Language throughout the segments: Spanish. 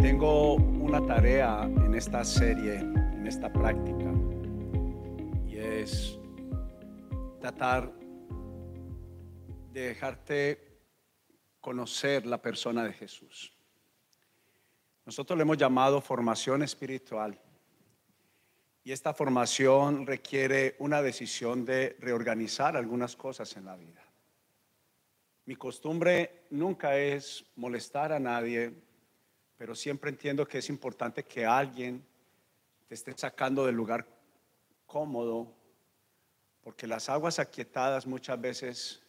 Tengo una tarea en esta serie, en esta práctica, y es tratar de dejarte conocer la persona de Jesús. Nosotros le hemos llamado formación espiritual. Y esta formación requiere una decisión de reorganizar algunas cosas en la vida. Mi costumbre nunca es molestar a nadie, pero siempre entiendo que es importante que alguien te esté sacando del lugar cómodo, porque las aguas aquietadas muchas veces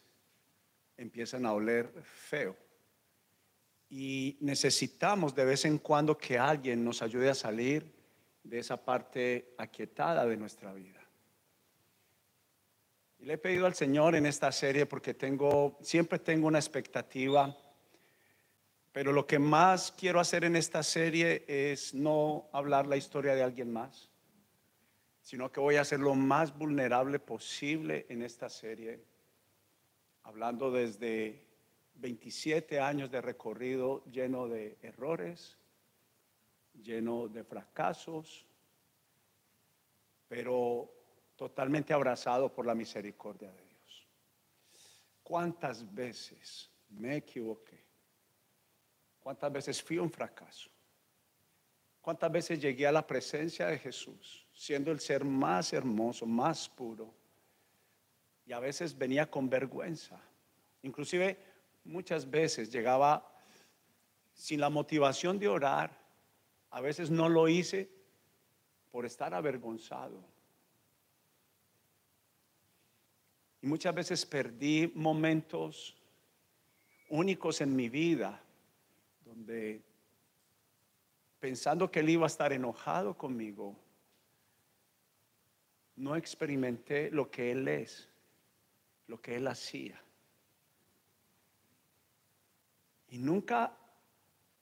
empiezan a oler feo. Y necesitamos de vez en cuando que alguien nos ayude a salir de esa parte aquietada de nuestra vida. Y le he pedido al Señor en esta serie porque tengo, siempre tengo una expectativa, pero lo que más quiero hacer en esta serie es no hablar la historia de alguien más, sino que voy a ser lo más vulnerable posible en esta serie, hablando desde 27 años de recorrido lleno de errores, lleno de fracasos, pero totalmente abrazado por la misericordia de Dios. ¿Cuántas veces me equivoqué? ¿Cuántas veces fui un fracaso? ¿Cuántas veces llegué a la presencia de Jesús, siendo el ser más hermoso, más puro? Y a veces venía con vergüenza. Inclusive muchas veces llegaba sin la motivación de orar, a veces no lo hice por estar avergonzado. Y muchas veces perdí momentos únicos en mi vida donde pensando que él iba a estar enojado conmigo, no experimenté lo que él es, lo que él hacía. Y nunca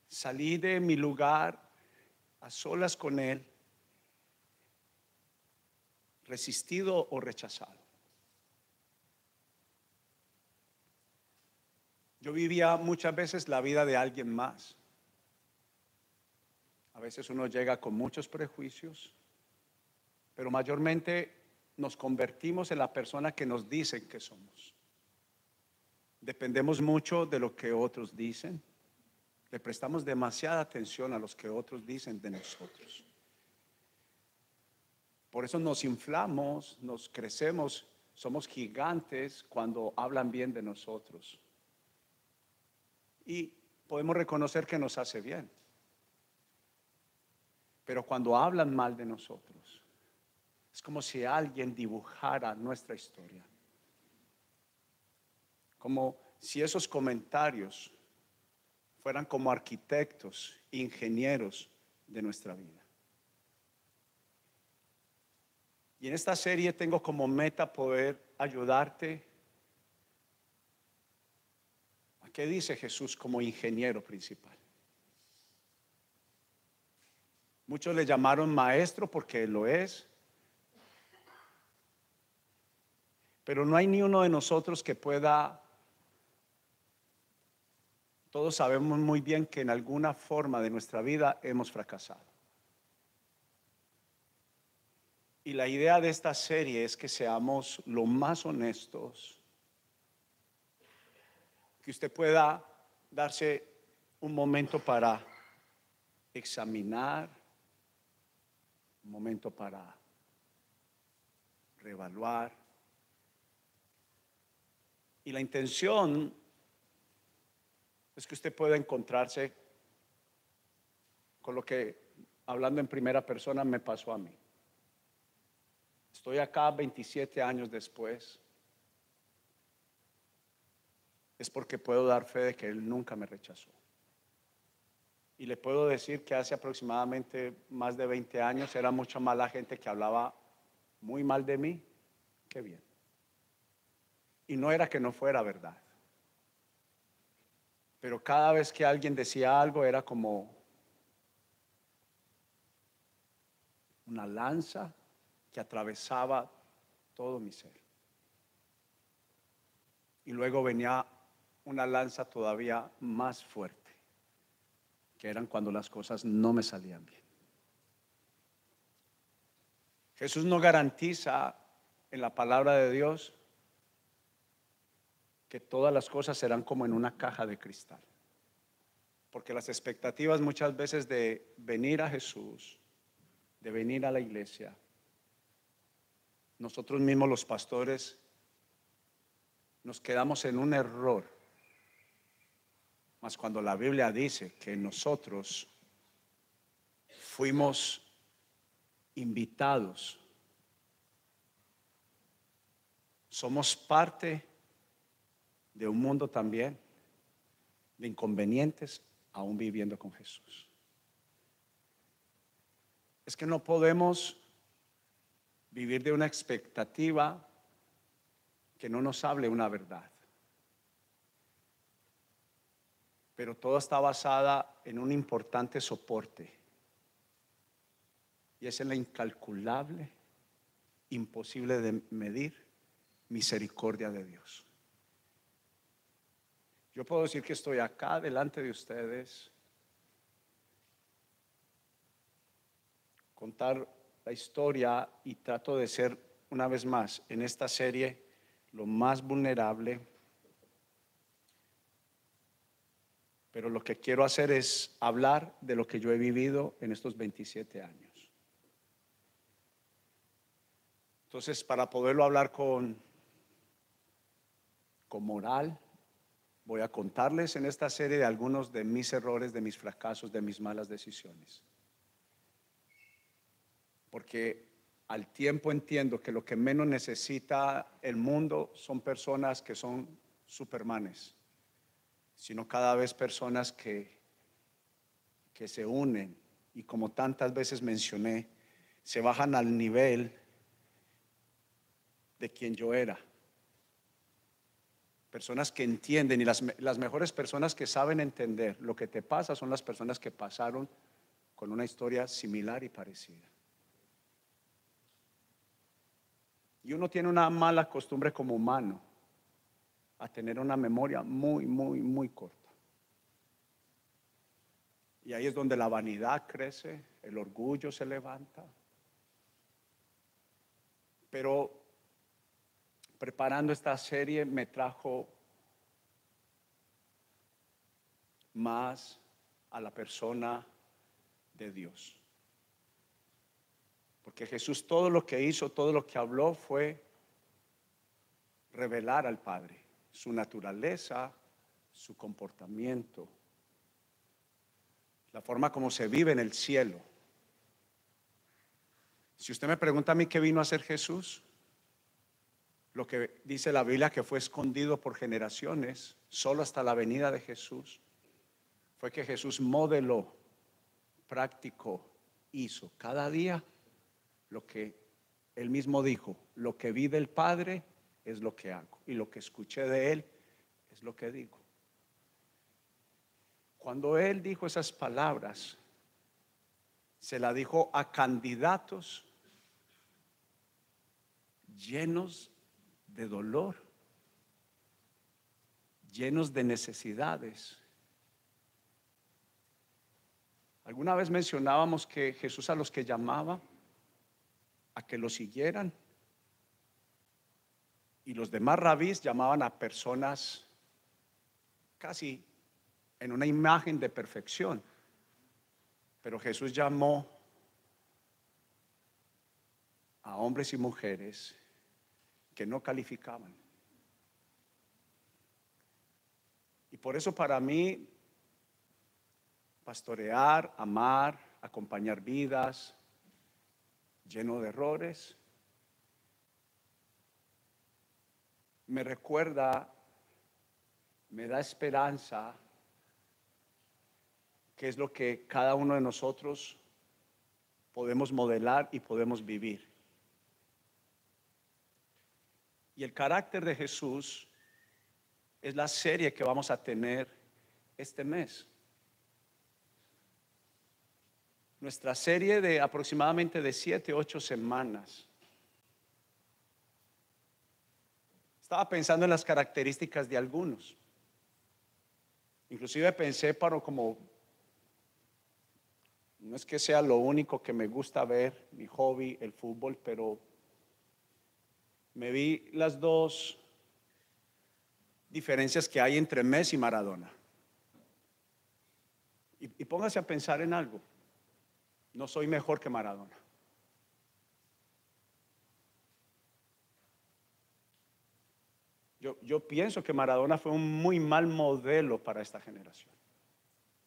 salí de mi lugar a solas con Él, resistido o rechazado. Yo vivía muchas veces la vida de alguien más. A veces uno llega con muchos prejuicios, pero mayormente nos convertimos en la persona que nos dicen que somos. Dependemos mucho de lo que otros dicen le prestamos demasiada atención a los que otros dicen de nosotros. Por eso nos inflamos, nos crecemos, somos gigantes cuando hablan bien de nosotros. Y podemos reconocer que nos hace bien. Pero cuando hablan mal de nosotros, es como si alguien dibujara nuestra historia. Como si esos comentarios fueran como arquitectos, ingenieros de nuestra vida. Y en esta serie tengo como meta poder ayudarte a qué dice Jesús como ingeniero principal. Muchos le llamaron maestro porque lo es. Pero no hay ni uno de nosotros que pueda todos sabemos muy bien que en alguna forma de nuestra vida hemos fracasado. Y la idea de esta serie es que seamos lo más honestos, que usted pueda darse un momento para examinar, un momento para reevaluar. Y la intención es que usted pueda encontrarse con lo que, hablando en primera persona, me pasó a mí. Estoy acá 27 años después. Es porque puedo dar fe de que Él nunca me rechazó. Y le puedo decir que hace aproximadamente más de 20 años era mucha mala gente que hablaba muy mal de mí. Qué bien. Y no era que no fuera verdad. Pero cada vez que alguien decía algo era como una lanza que atravesaba todo mi ser. Y luego venía una lanza todavía más fuerte que eran cuando las cosas no me salían bien. Jesús no garantiza en la palabra de Dios que todas las cosas serán como en una caja de cristal. Porque las expectativas muchas veces de venir a Jesús, de venir a la iglesia, nosotros mismos los pastores nos quedamos en un error. Mas cuando la Biblia dice que nosotros fuimos invitados, somos parte de un mundo también de inconvenientes aún viviendo con Jesús. Es que no podemos vivir de una expectativa que no nos hable una verdad. Pero todo está basada en un importante soporte. Y es en la incalculable, imposible de medir misericordia de Dios. Yo puedo decir que estoy acá delante de ustedes, contar la historia y trato de ser una vez más en esta serie lo más vulnerable. Pero lo que quiero hacer es hablar de lo que yo he vivido en estos 27 años. Entonces, para poderlo hablar con, con moral, voy a contarles en esta serie de algunos de mis errores, de mis fracasos, de mis malas decisiones. Porque al tiempo entiendo que lo que menos necesita el mundo son personas que son supermanes, sino cada vez personas que, que se unen y como tantas veces mencioné, se bajan al nivel de quien yo era. Personas que entienden y las, las mejores personas que saben entender lo que te pasa son las personas que pasaron con una historia similar y parecida. Y uno tiene una mala costumbre como humano a tener una memoria muy, muy, muy corta. Y ahí es donde la vanidad crece, el orgullo se levanta. Pero preparando esta serie me trajo más a la persona de Dios. Porque Jesús todo lo que hizo, todo lo que habló fue revelar al Padre su naturaleza, su comportamiento, la forma como se vive en el cielo. Si usted me pregunta a mí qué vino a hacer Jesús, lo que dice la Biblia que fue escondido por generaciones, solo hasta la venida de Jesús, fue que Jesús modeló, practicó, hizo cada día lo que él mismo dijo, lo que vi del Padre es lo que hago y lo que escuché de él es lo que digo. Cuando él dijo esas palabras, se la dijo a candidatos llenos de dolor, llenos de necesidades. Alguna vez mencionábamos que Jesús a los que llamaba a que lo siguieran. Y los demás rabís llamaban a personas casi en una imagen de perfección. Pero Jesús llamó a hombres y mujeres que no calificaban. Y por eso para mí, pastorear, amar, acompañar vidas, lleno de errores. Me recuerda, me da esperanza, que es lo que cada uno de nosotros podemos modelar y podemos vivir. Y el carácter de Jesús es la serie que vamos a tener este mes. nuestra serie de aproximadamente de siete, ocho semanas. Estaba pensando en las características de algunos. Inclusive pensé para como no es que sea lo único que me gusta ver, mi hobby, el fútbol, pero me vi las dos diferencias que hay entre Messi y Maradona. Y, póngase a pensar en algo. No soy mejor que Maradona. Yo, pienso que Maradona fue un muy mal modelo para esta generación.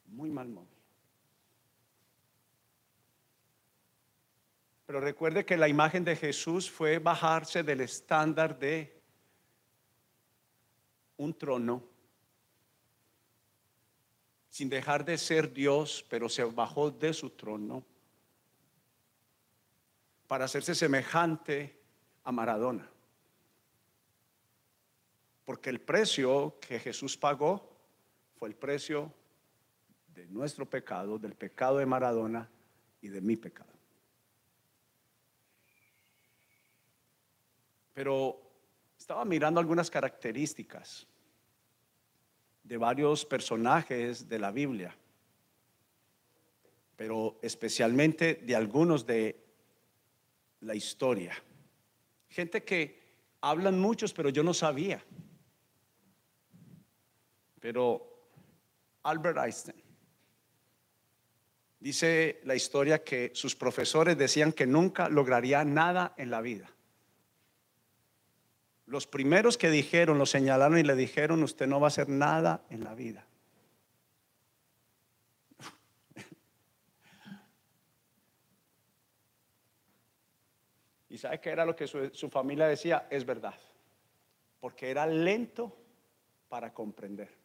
Muy mal modelo. Pero recuerde que la imagen de Jesús fue bajarse del estándar de un trono sin dejar de ser Dios, pero se bajó de su trono para hacerse semejante a Maradona. Porque el precio que Jesús pagó fue el precio de nuestro pecado, del pecado de Maradona y de mi pecado. Pero estaba mirando algunas características de varios personajes de la Biblia, pero especialmente de algunos de la historia. Gente que hablan muchos, pero yo no sabía. Pero Albert Einstein dice la historia que sus profesores decían que nunca lograría nada en la vida. Los primeros que dijeron, lo señalaron y le dijeron, usted no va a hacer nada en la vida. ¿Y sabe qué era lo que su, su, familia decía? Es verdad. Porque era lento para comprender.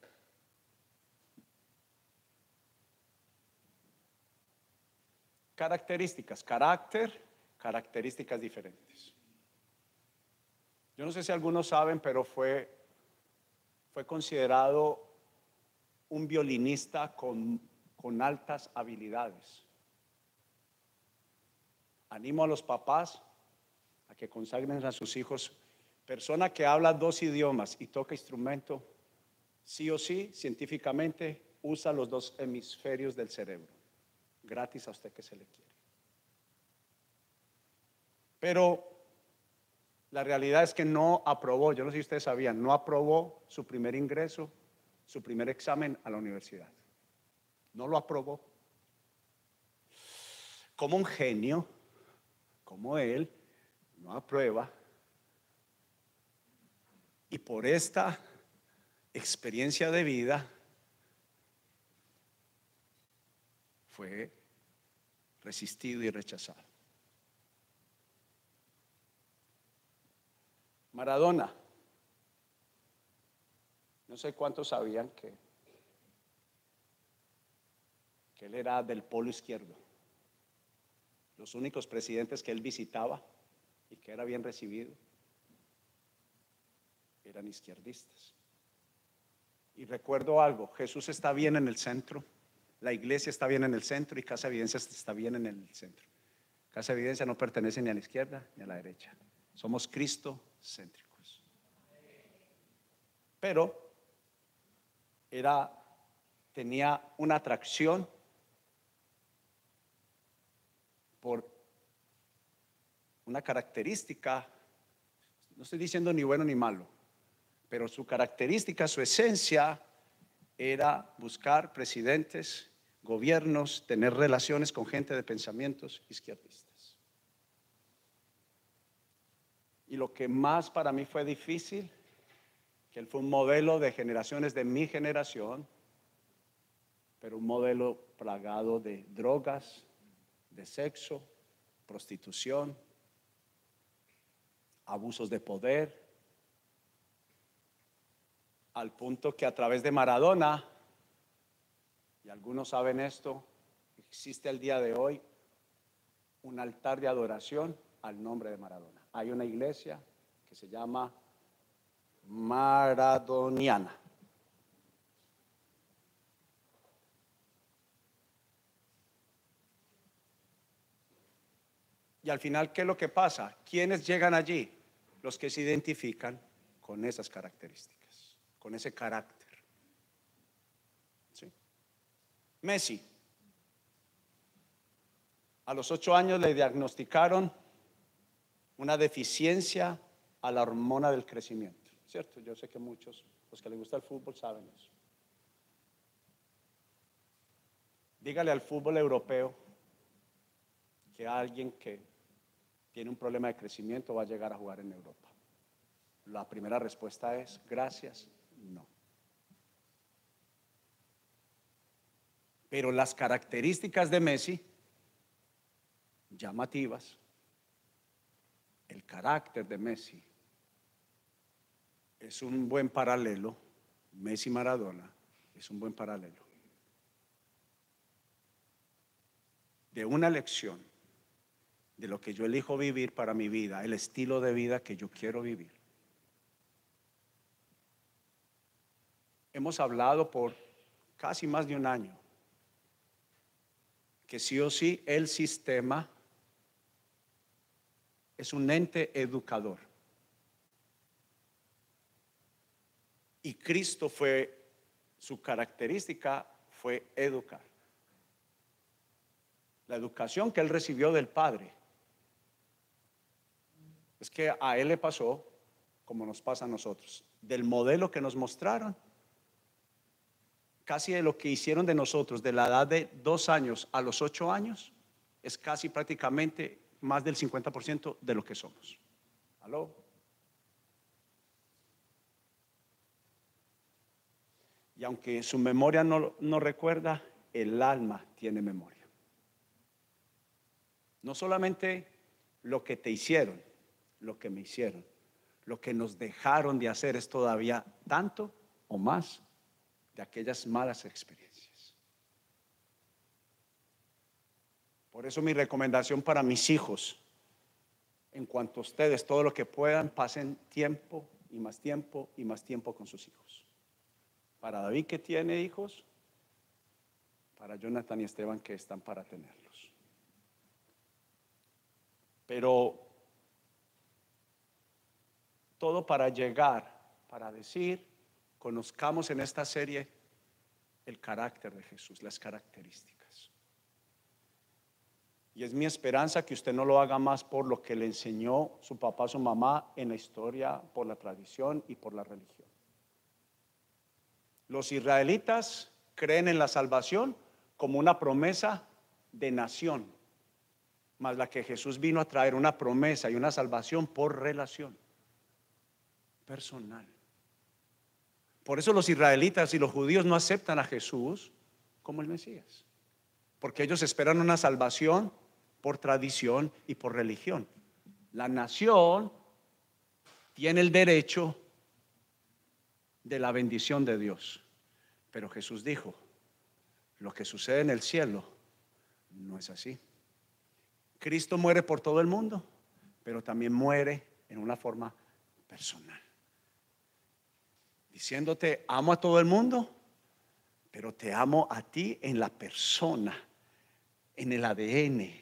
Características, carácter, características diferentes. Yo no sé si algunos saben, pero fue, fue considerado un violinista con, con altas habilidades. Animo a los papás a que consagren a sus hijos. Persona que habla dos idiomas y toca instrumento, sí o sí, científicamente, usa los dos hemisferios del cerebro. Gratis a usted que se le quiere. Pero la realidad es que no aprobó, yo no sé si ustedes sabían, no aprobó su primer ingreso, su primer examen a la universidad. No lo aprobó. Como un genio, como él, no aprueba. Y por esta experiencia de vida fue resistido y rechazado. Maradona. No sé cuántos sabían que, él era del polo izquierdo. Los únicos presidentes que él visitaba y que era bien recibido eran izquierdistas. Y recuerdo algo, Jesús está bien en el centro, la iglesia está bien en el centro y Casa Evidencia está bien en el centro. Casa Evidencia no pertenece ni a la izquierda ni a la derecha. Somos Cristo céntricos. Pero era, tenía una atracción por una característica, no estoy diciendo ni bueno ni malo, pero su característica, su esencia era buscar presidentes, gobiernos, tener relaciones con gente de pensamientos izquierdistas. Y lo que más para mí fue difícil, que él fue un modelo de generaciones de mi generación, pero un modelo plagado de drogas, de sexo, prostitución, abusos de poder, al punto que a través de Maradona, y algunos saben esto, existe el día de hoy un altar de adoración al nombre de Maradona hay una iglesia que se llama Maradoniana. Y al final, ¿qué es lo que pasa? ¿Quiénes llegan allí? Los que se identifican con esas características, con ese carácter. ¿Sí? Messi. A los ocho años le diagnosticaron una deficiencia a la hormona del crecimiento. ¿Cierto? Yo sé que muchos, los que les gusta el fútbol, saben eso. Dígale al fútbol europeo que alguien que tiene un problema de crecimiento va a llegar a jugar en Europa. La primera respuesta es, gracias, no. Pero las características de Messi, llamativas, el carácter de Messi, es un buen paralelo, Messi Maradona es un buen paralelo, de una lección de lo que yo elijo vivir para mi vida, el estilo de vida que yo quiero vivir. Hemos hablado por casi más de un año que sí o sí el sistema es un ente educador. Y Cristo fue, su característica fue educar. La educación que él recibió del Padre es que a él le pasó como nos pasa a nosotros. Del modelo que nos mostraron, casi de lo que hicieron de nosotros de la edad de dos años a los ocho años, es casi prácticamente más del 50% de lo que somos. ¿Aló? Y aunque su memoria no, no recuerda, el alma tiene memoria. No solamente lo que te hicieron, lo que me hicieron, lo que nos dejaron de hacer es todavía tanto o más de aquellas malas experiencias. Por eso mi recomendación para mis hijos, en cuanto a ustedes, todo lo que puedan, pasen tiempo y más tiempo y más tiempo con sus hijos. Para David que tiene hijos, para Jonathan y Esteban que están para tenerlos. Pero todo para llegar, para decir, conozcamos en esta serie el carácter de Jesús, las características. Y es mi esperanza que usted no lo haga más por lo que le enseñó su papá, su mamá en la historia, por la tradición y por la religión. Los israelitas creen en la salvación como una promesa de nación, más la que Jesús vino a traer una promesa y una salvación por relación personal. Por eso los israelitas y los judíos no aceptan a Jesús como el Mesías, porque ellos esperan una salvación por tradición y por religión. La nación tiene el derecho de la bendición de Dios, pero Jesús dijo, lo que sucede en el cielo no es así. Cristo muere por todo el mundo, pero también muere en una forma personal diciéndote, amo a todo el mundo, pero te amo a ti en la persona, en el ADN,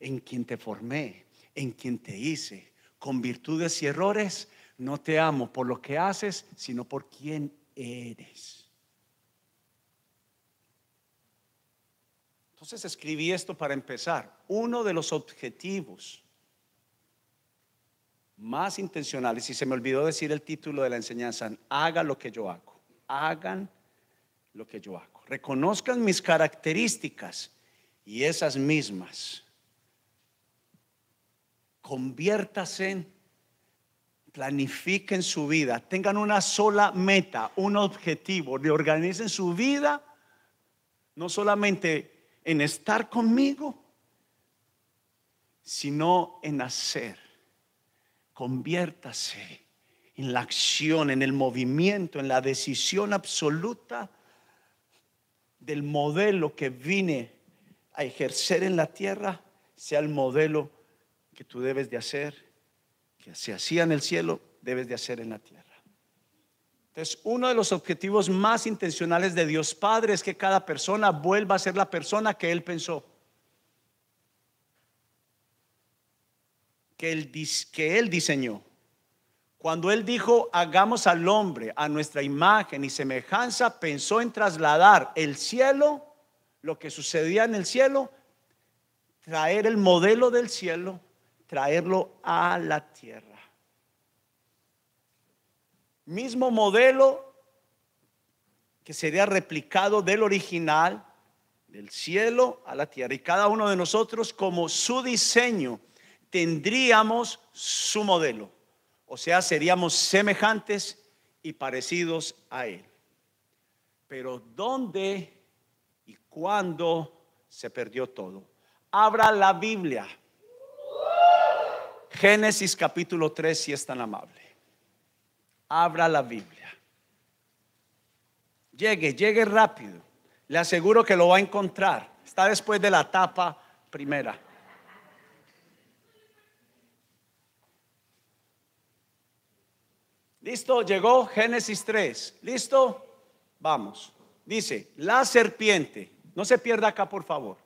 en quien te formé, en quien te hice. Con virtudes y errores, no te amo por lo que haces, sino por quien eres. Entonces escribí esto para empezar. Uno de los objetivos más intencionales, y se me olvidó decir el título de la enseñanza, haga lo que yo hago, hagan lo que yo hago, reconozcan mis características y esas mismas, conviértase, planifiquen su vida, tengan una sola meta, un objetivo, reorganicen su vida, no solamente en estar conmigo, sino en hacer conviértase en la acción, en el movimiento, en la decisión absoluta del modelo que vine a ejercer en la tierra, sea el modelo que tú debes de hacer, que se hacía en el cielo, debes de hacer en la tierra. Entonces, uno de los objetivos más intencionales de Dios Padre es que cada persona vuelva a ser la persona que Él pensó. Que él, que él diseñó. Cuando él dijo, hagamos al hombre a nuestra imagen y semejanza, pensó en trasladar el cielo, lo que sucedía en el cielo, traer el modelo del cielo, traerlo a la tierra. Mismo modelo que sería replicado del original, del cielo a la tierra. Y cada uno de nosotros, como su diseño, tendríamos su modelo. O sea, seríamos semejantes y parecidos a Él. Pero ¿dónde y cuándo se perdió todo? Abra la Biblia. Génesis capítulo 3, si es tan amable. Abra la Biblia. Llegue, llegue rápido. Le aseguro que lo va a encontrar. Está después de la etapa primera. ¿Listo? Llegó Génesis 3. ¿Listo? Vamos. Dice, la serpiente, no se pierda acá por favor,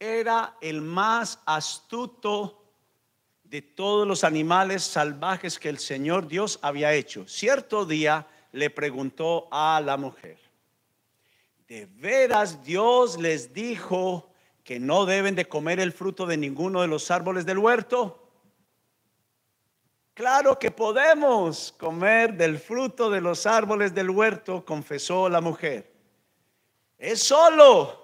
era el más astuto de todos los animales salvajes que el Señor Dios había hecho. Cierto día le preguntó a la mujer, ¿de veras Dios les dijo que no deben de comer el fruto de ninguno de los árboles del huerto? Claro que podemos comer del fruto de los árboles del huerto, confesó la mujer. Es solo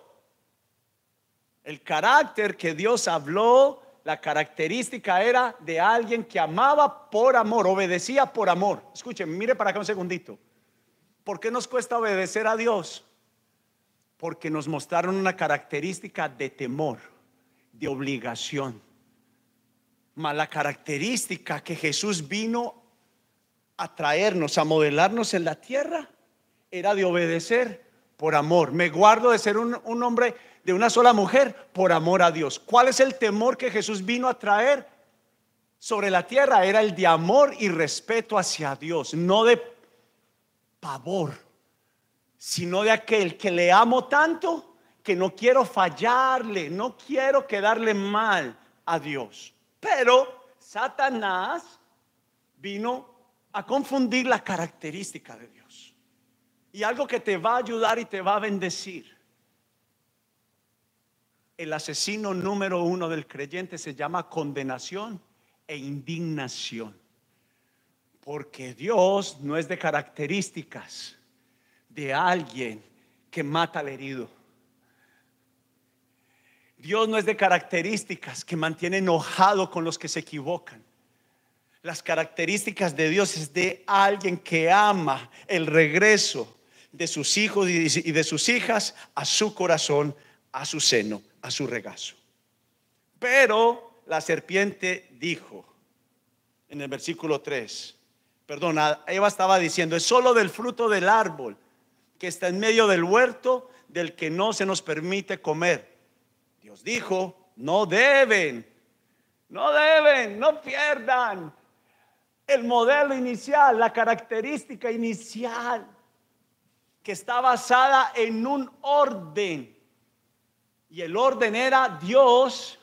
el carácter que Dios habló, la característica era de alguien que amaba por amor, obedecía por amor. Escuchen, mire para acá un segundito. ¿Por qué nos cuesta obedecer a Dios? Porque nos mostraron una característica de temor, de obligación la característica que Jesús vino a traernos, a modelarnos en la tierra, era de obedecer por amor. Me guardo de ser un, hombre de una sola mujer por amor a Dios. ¿Cuál es el temor que Jesús vino a traer sobre la tierra? Era el de amor y respeto hacia Dios, no de pavor, sino de aquel que le amo tanto que no quiero fallarle, no quiero quedarle mal a Dios. Pero Satanás vino a confundir la característica de Dios. Y algo que te va a ayudar y te va a bendecir. El asesino número uno del creyente se llama condenación e indignación. Porque Dios no es de características de alguien que mata al herido. Dios no es de características que mantiene enojado con los que se equivocan. Las características de Dios es de alguien que ama el regreso de sus hijos y de sus hijas a su corazón, a su seno, a su regazo. Pero la serpiente dijo en el versículo 3, perdona, Eva estaba diciendo, es solo del fruto del árbol que está en medio del huerto del que no se nos permite comer Dijo, no deben, no deben, no pierdan el modelo inicial, la característica inicial, que está basada en un orden. Y el orden era Dios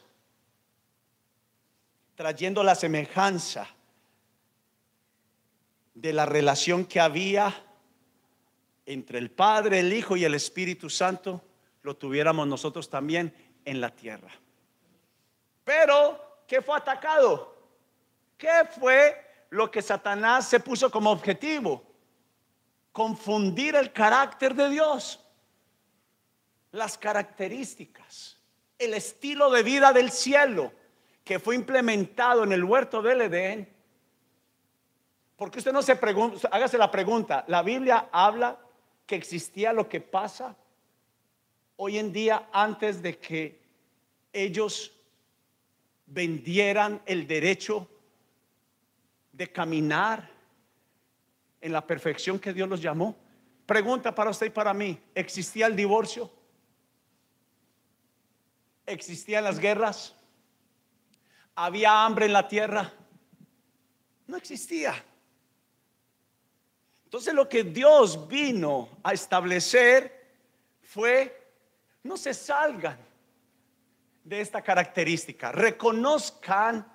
trayendo la semejanza de la relación que había entre el Padre, el Hijo y el Espíritu Santo, lo tuviéramos nosotros también en la tierra. Pero, ¿qué fue atacado? ¿Qué fue lo que Satanás se puso como objetivo? Confundir el carácter de Dios, las características, el estilo de vida del cielo que fue implementado en el huerto del Edén. Porque usted no se pregunta, hágase la pregunta, ¿la Biblia habla que existía lo que pasa hoy en día antes de que ellos vendieran el derecho de caminar en la perfección que Dios los llamó. Pregunta para usted y para mí, ¿existía el divorcio? ¿Existían las guerras? ¿Había hambre en la tierra? No existía. Entonces lo que Dios vino a establecer fue no se salgan de esta característica. Reconozcan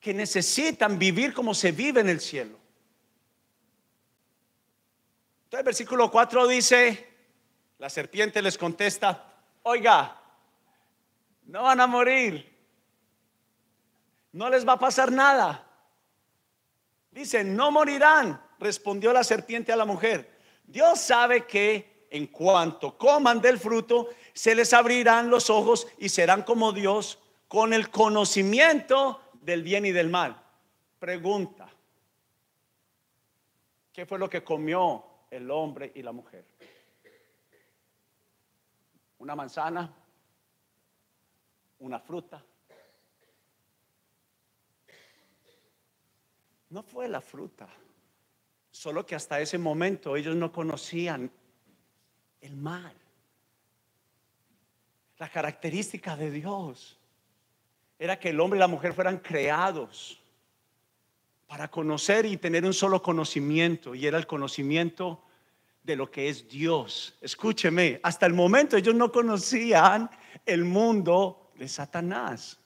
que necesitan vivir como se vive en el cielo. Entonces el versículo 4 dice, la serpiente les contesta, oiga, No van a morir. No les va a pasar nada. Dice, no morirán, respondió la serpiente a la mujer. Dios sabe que en cuanto coman del fruto, se les abrirán los ojos y serán como Dios con el conocimiento del bien y del mal. Pregunta, ¿qué fue lo que comió el hombre y la mujer? ¿Una manzana? ¿Una fruta? No fue la fruta, solo que hasta ese momento ellos no conocían el mal, la característica de Dios era que el hombre y la mujer fueran creados para conocer y tener un solo conocimiento, y era el conocimiento de lo que es Dios. Escúcheme, hasta el momento ellos no conocían el mundo de Satanás.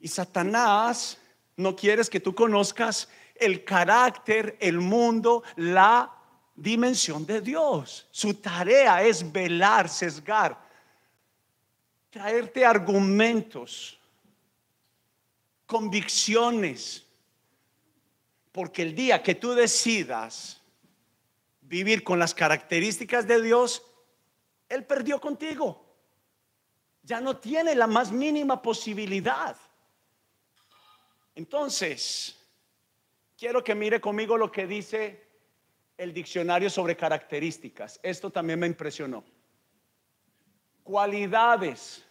Y Satanás no quieres que tú conozcas el carácter, el mundo, la dimensión de Dios. Su tarea es velar, sesgar, traerte argumentos, convicciones, porque el día que tú decidas vivir con las características de Dios, Él perdió contigo. Ya no tiene la más mínima posibilidad. Entonces, quiero que mire conmigo lo que dice el diccionario sobre características. Esto también me impresionó cualidades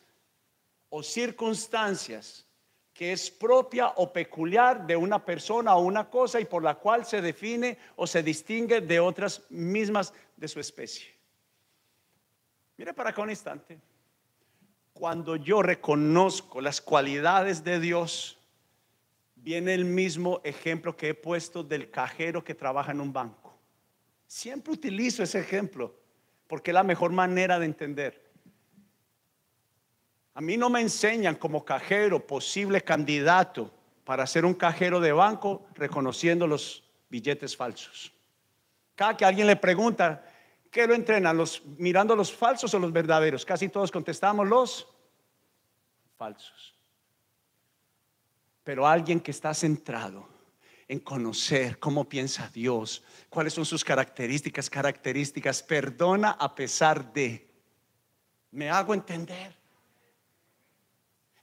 o circunstancias que es propia o peculiar de una persona o una cosa y por la cual se define o se distingue de otras mismas de su especie. Mire para acá un instante. Cuando yo reconozco las cualidades de Dios, viene el mismo ejemplo que he puesto del cajero que trabaja en un banco. Siempre utilizo ese ejemplo porque es la mejor manera de entender. A mí no me enseñan como cajero, posible candidato para ser un cajero de banco, reconociendo los billetes falsos. Cada que alguien le pregunta, ¿qué lo entrenan? Los, ¿Mirando los falsos o los verdaderos? Casi todos contestamos los falsos. Pero alguien que está centrado en conocer cómo piensa Dios, cuáles son sus características, características, perdona a pesar de, me hago entender.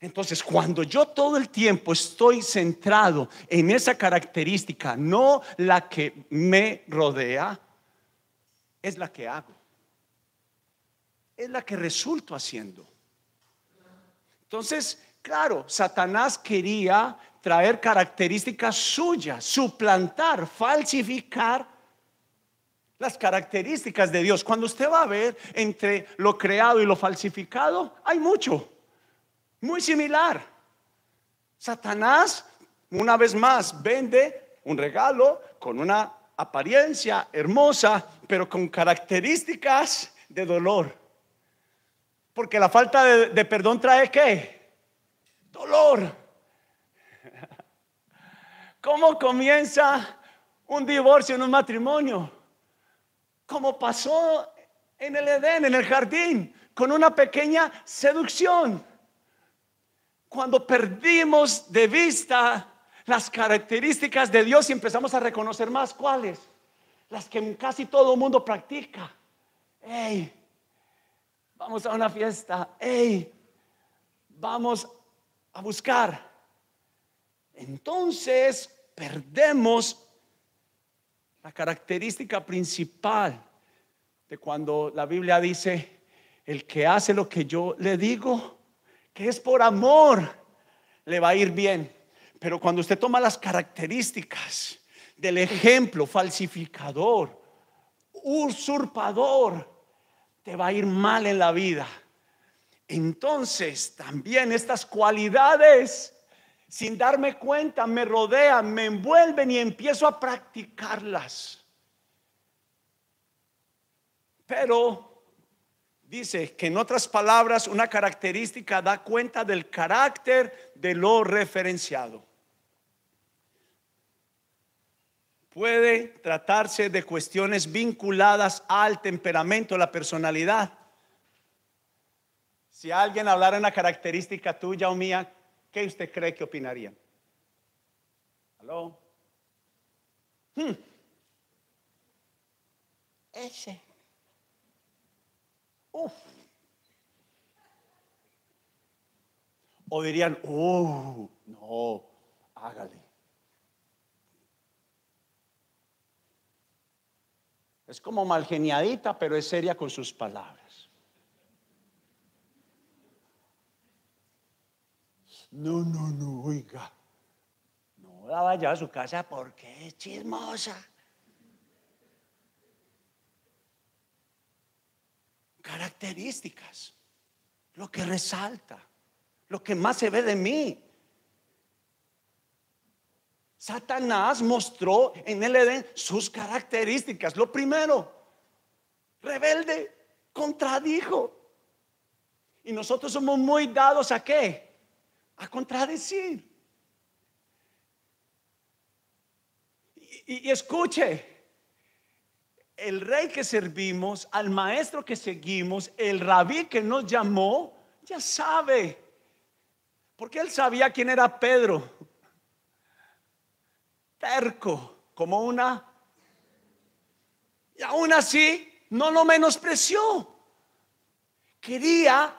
Entonces, cuando yo todo el tiempo estoy centrado en esa característica, no la que me rodea, es la que hago. Es la que resulto haciendo. Entonces, claro, Satanás quería traer características suyas, suplantar, falsificar las características de Dios. Cuando usted va a ver entre lo creado y lo falsificado, hay mucho. Muy similar. Satanás, una vez más, vende un regalo con una apariencia hermosa, pero con características de dolor. Porque la falta de, perdón trae qué? Dolor. ¿Cómo comienza un divorcio en un matrimonio? Como pasó en el Edén, en el jardín, con una pequeña seducción cuando perdimos de vista las características de Dios y empezamos a reconocer más cuáles, las que casi todo el mundo practica. Hey, vamos a una fiesta. Hey, vamos a buscar. Entonces perdemos la característica principal de cuando la Biblia dice, el que hace lo que yo le digo, que es por amor, le va a ir bien. Pero cuando usted toma las características del ejemplo falsificador, usurpador, te va a ir mal en la vida. Entonces también estas cualidades, sin darme cuenta, me rodean, me envuelven y empiezo a practicarlas. Pero dice que en otras palabras una característica da cuenta del carácter de lo referenciado. Puede tratarse de cuestiones vinculadas al temperamento, la personalidad. Si alguien hablara una característica tuya o mía, ¿qué usted cree que opinaría? ¿Aló? Hmm. Ese. Uf. O dirían, uh, no, hágale. Es como malgeniadita, pero es seria con sus palabras. No, no, no, oiga. No la vaya a su casa porque es chismosa. Características. Lo que resalta. Lo que más se ve de mí. Satanás mostró en el Edén sus características. Lo primero, rebelde, contradijo. Y nosotros somos muy dados a qué? A contradecir. Y, escuche, el rey que servimos, al maestro que seguimos, el rabí que nos llamó, ya sabe. Porque él sabía quién era Pedro terco, como una... Y aún así, no lo menospreció. Quería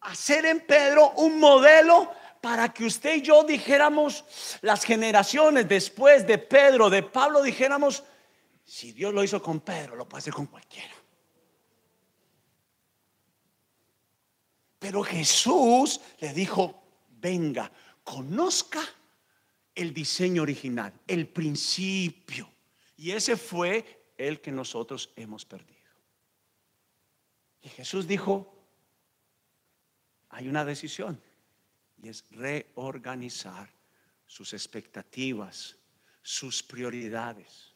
hacer en Pedro un modelo para que usted y yo dijéramos, las generaciones después de Pedro, de Pablo, dijéramos, si Dios lo hizo con Pedro, lo puede hacer con cualquiera. Pero Jesús le dijo, venga, conozca el diseño original, el principio. Y ese fue el que nosotros hemos perdido. Y Jesús dijo, hay una decisión y es reorganizar sus expectativas, sus prioridades.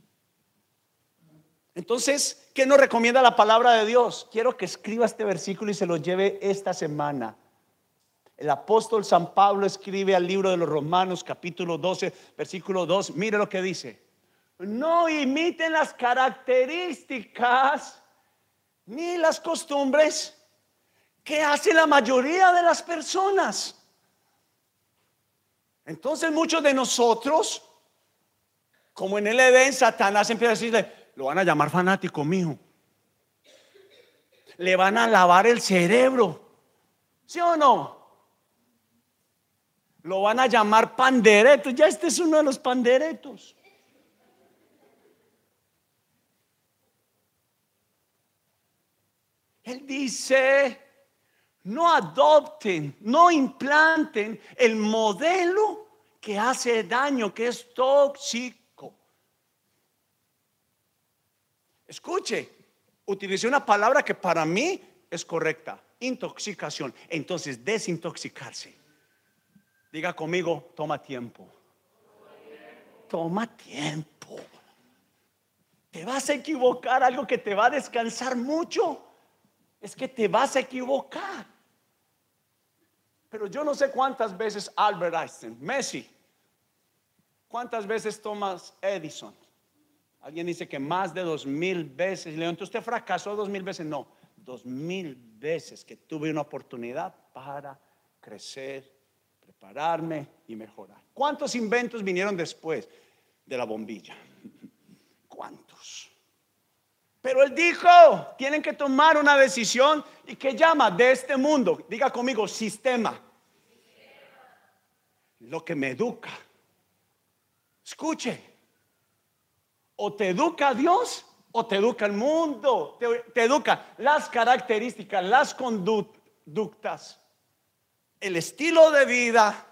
Entonces, ¿qué nos recomienda la palabra de Dios? Quiero que escriba este versículo y se lo lleve esta semana. El apóstol San Pablo escribe al libro de los Romanos capítulo 12, versículo 2. Mire lo que dice. No imiten las características ni las costumbres que hace la mayoría de las personas. Entonces muchos de nosotros, como en el Edén, Satanás empieza a decirle, lo van a llamar fanático mío. Le van a lavar el cerebro. ¿Sí o no? Lo van a llamar pandereto. Ya este es uno de los panderetos. Él dice, no adopten, no implanten el modelo que hace daño, que es tóxico. Escuche, utilicé una palabra que para mí es correcta, intoxicación. Entonces, desintoxicarse. Diga conmigo, toma tiempo. Toma tiempo. Te vas a equivocar, algo que te va a descansar mucho. Es que te vas a equivocar. Pero yo no sé cuántas veces Albert Einstein, Messi, cuántas veces Thomas Edison. Alguien dice que más de dos mil veces. Le ¿usted fracasó dos mil veces? No, dos mil veces que tuve una oportunidad para crecer prepararme y mejorar. ¿Cuántos inventos vinieron después de la bombilla? ¿Cuántos? Pero él dijo, tienen que tomar una decisión y que llama de este mundo, diga conmigo, sistema. Lo que me educa. Escuche, o te educa Dios o te educa el mundo, te, te educa las características, las conductas el estilo de vida,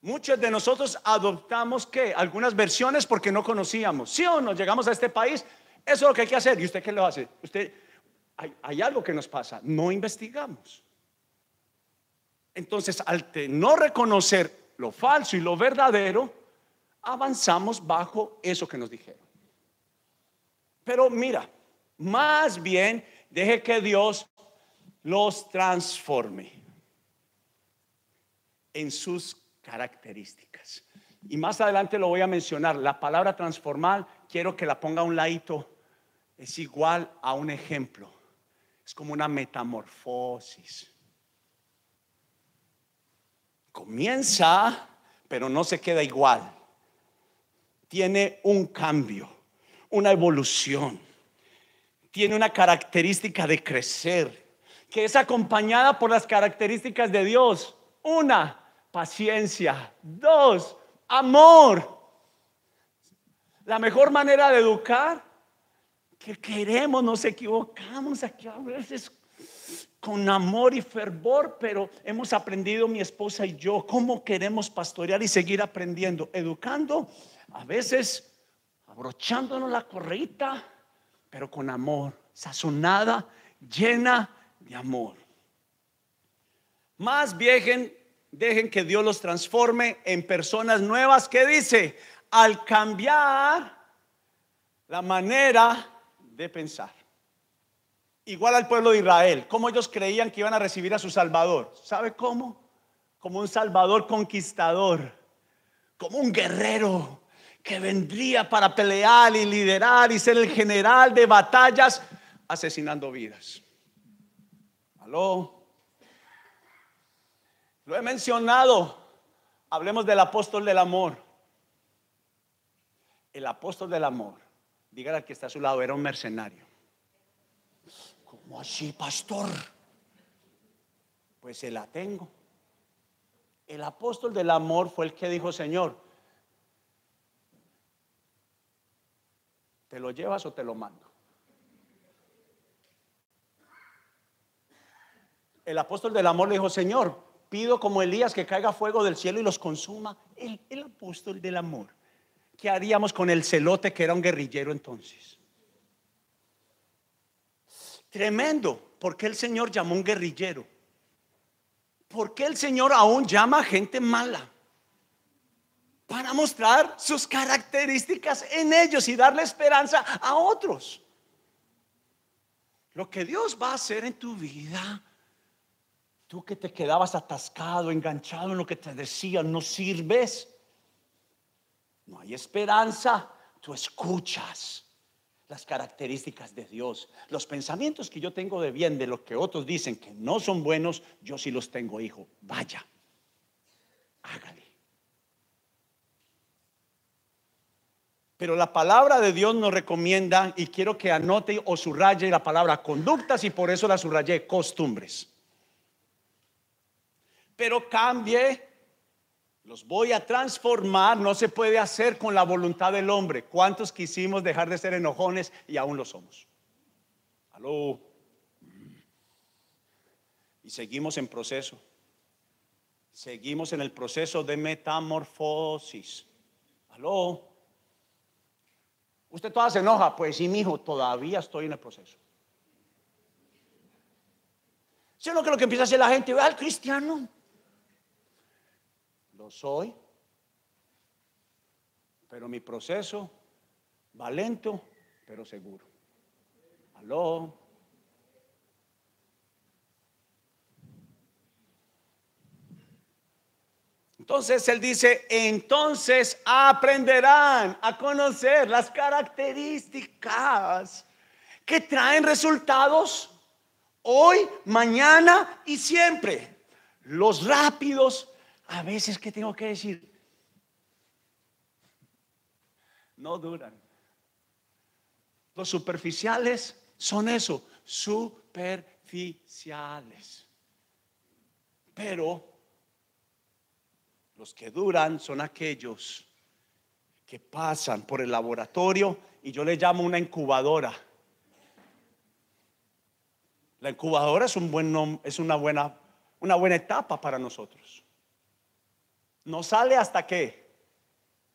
muchos de nosotros adoptamos que algunas versiones porque no conocíamos. ¿Sí o no? Llegamos a este país, eso es lo que hay que hacer. ¿Y usted qué lo hace? Usted, hay, hay algo que nos pasa, no investigamos. Entonces, al no reconocer lo falso y lo verdadero, avanzamos bajo eso que nos dijeron. Pero mira, más bien deje que Dios los transforme en sus características. Y más adelante lo voy a mencionar. La palabra transformar, quiero que la ponga a un ladito. Es igual a un ejemplo. Es como una metamorfosis. comienza, pero no se queda igual. Tiene un cambio, una evolución. Tiene una característica de crecer, que es acompañada por las características de Dios. Una, paciencia. Dos, amor. La mejor manera de educar que queremos, nos equivocamos aquí a veces con amor y fervor, pero hemos aprendido mi esposa y yo cómo queremos pastorear y seguir aprendiendo, educando, a veces abrochándonos la correita, pero con amor, sazonada, llena de amor. Más viejen, dejen que Dios los transforme en personas nuevas que dice, al cambiar la manera de pensar. Igual al pueblo de Israel, como ellos creían que iban a recibir a su Salvador. ¿Sabe cómo? Como un Salvador conquistador, como un guerrero que vendría para pelear y liderar y ser el general de batallas, asesinando vidas. Aló. Lo he mencionado. Hablemos del apóstol del amor. El apóstol del amor Dígale al que está a su lado, era un mercenario. ¿Cómo así, pastor? Pues se la tengo. El apóstol del amor fue el que dijo, Señor, ¿te lo llevas o te lo mando? El apóstol del amor le dijo, Señor, pido como Elías que caiga fuego del cielo y los consuma. El, el apóstol del amor ¿Qué haríamos con el celote que era un guerrillero entonces? Tremendo. ¿Por qué el Señor llamó un guerrillero? ¿Por qué el Señor aún llama a gente mala? Para mostrar sus características en ellos y darle esperanza a otros. Lo que Dios va a hacer en tu vida, tú que te quedabas atascado, enganchado en lo que te decían, no sirves no hay esperanza, tú escuchas las características de Dios. Los pensamientos que yo tengo de bien, de lo que otros dicen que no son buenos, yo sí los tengo, hijo. Vaya, hágale. Pero la palabra de Dios nos recomienda, y quiero que anote o subraye la palabra conductas, y por eso la subrayé, costumbres. Pero cambie los voy a transformar, no se puede hacer con la voluntad del hombre. ¿Cuántos quisimos dejar de ser enojones y aún lo somos? Aló. Y seguimos en proceso. Seguimos en el proceso de metamorfosis. Aló. Usted todavía se enoja, pues sí, mi hijo, todavía estoy en el proceso. ¿Sí lo que lo que empieza a hacer la gente? Al cristiano soy, pero mi proceso va lento, pero seguro. Aló. Entonces él dice, entonces aprenderán a conocer las características que traen resultados hoy, mañana y siempre. Los rápidos a veces, ¿qué tengo que decir? No duran. Los superficiales son eso, superficiales. Pero los que duran son aquellos que pasan por el laboratorio y yo le llamo una incubadora. La incubadora es un buen es una buena una buena etapa para nosotros. No sale hasta que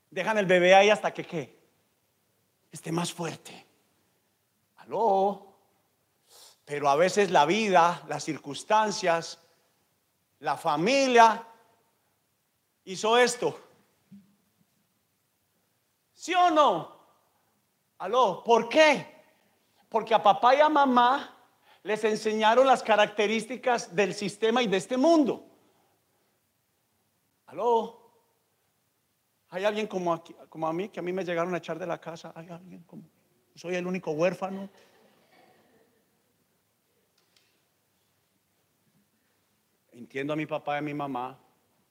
dejan el bebé ahí hasta que qué esté más fuerte. Aló. Pero a veces la vida, las circunstancias, la familia hizo esto. ¿Sí o no? Aló, ¿por qué? Porque a papá y a mamá les enseñaron las características del sistema y de este mundo. Aló. Hay alguien como, como a mí que a mí me llegaron a echar de la casa. Hay alguien como. Soy el único huérfano. Entiendo a mi papá y a mi mamá.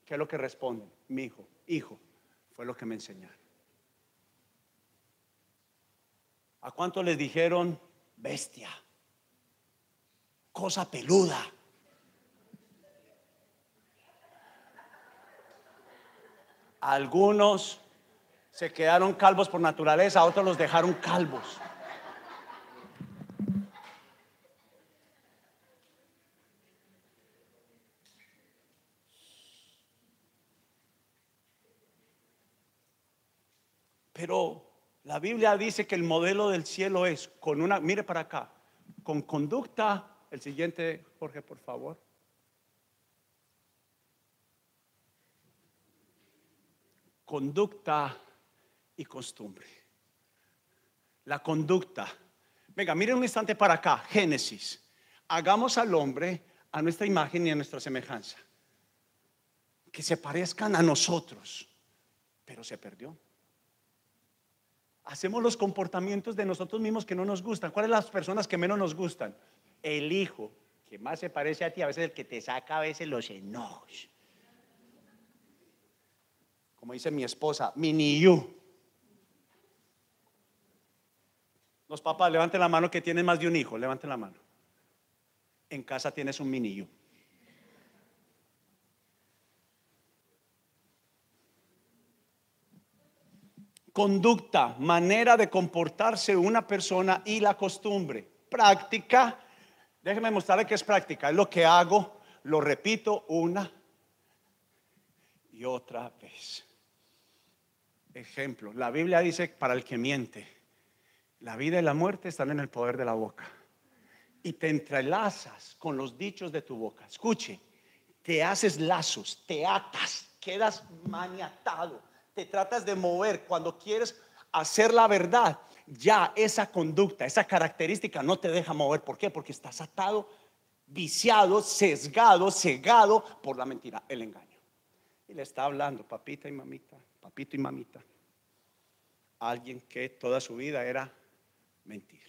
¿Qué es lo que responden? Mi hijo, hijo, fue lo que me enseñaron. ¿A cuánto les dijeron bestia? Cosa peluda. Algunos se quedaron calvos por naturaleza, otros los dejaron calvos. Pero la Biblia dice que el modelo del cielo es con una, mire para acá, con conducta, el siguiente, Jorge, por favor. Conducta y costumbre. La conducta. Venga, mire un instante para acá, Génesis. Hagamos al hombre a nuestra imagen y a nuestra semejanza. Que se parezcan a nosotros, pero se perdió hacemos los comportamientos de nosotros mismos que no nos gustan. ¿Cuáles son las personas que menos nos gustan? El hijo, que más se parece a ti, a veces el que te saca a veces los enojos. Como dice mi esposa, mini you. Los papás, levanten la mano que tienen más de un hijo, levanten la mano. En casa tienes un mini you. conducta, manera de comportarse una persona y la costumbre. Práctica, déjeme mostrarle que es práctica, es lo que hago, lo repito una y otra vez. Ejemplo, la Biblia dice para el que miente, la vida y la muerte están en el poder de la boca. Y te entrelazas con los dichos de tu boca. Escuche, te haces lazos, te atas, quedas maniatado te tratas de mover, cuando quieres hacer la verdad, ya esa conducta, esa característica no te deja mover. ¿Por qué? Porque estás atado, viciado, sesgado, cegado por la mentira, el engaño. Y le está hablando, papita y mamita, papito y mamita, alguien que toda su vida era mentir.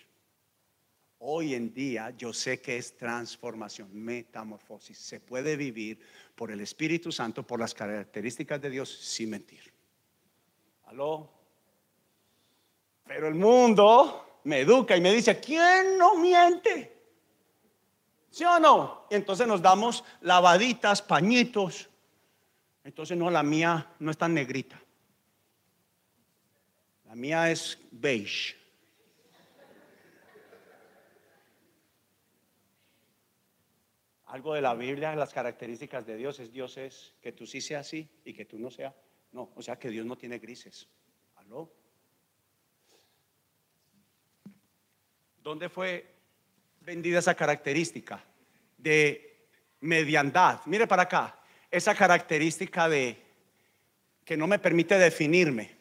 Hoy en día yo sé que es transformación, metamorfosis. Se puede vivir por el Espíritu Santo, por las características de Dios sin mentir. Aló. Pero el mundo me educa y me dice, ¿quién no miente? ¿Sí o no? Y entonces nos damos lavaditas, pañitos. Entonces no, la mía no es tan negrita. La mía es beige. Algo de la Biblia, las características de Dios es Dios es que tú sí seas así y que tú no seas no, o sea que Dios no tiene grises. ¿Aló? ¿Dónde fue vendida esa característica de mediandad? Mire para acá, esa característica de que no me permite definirme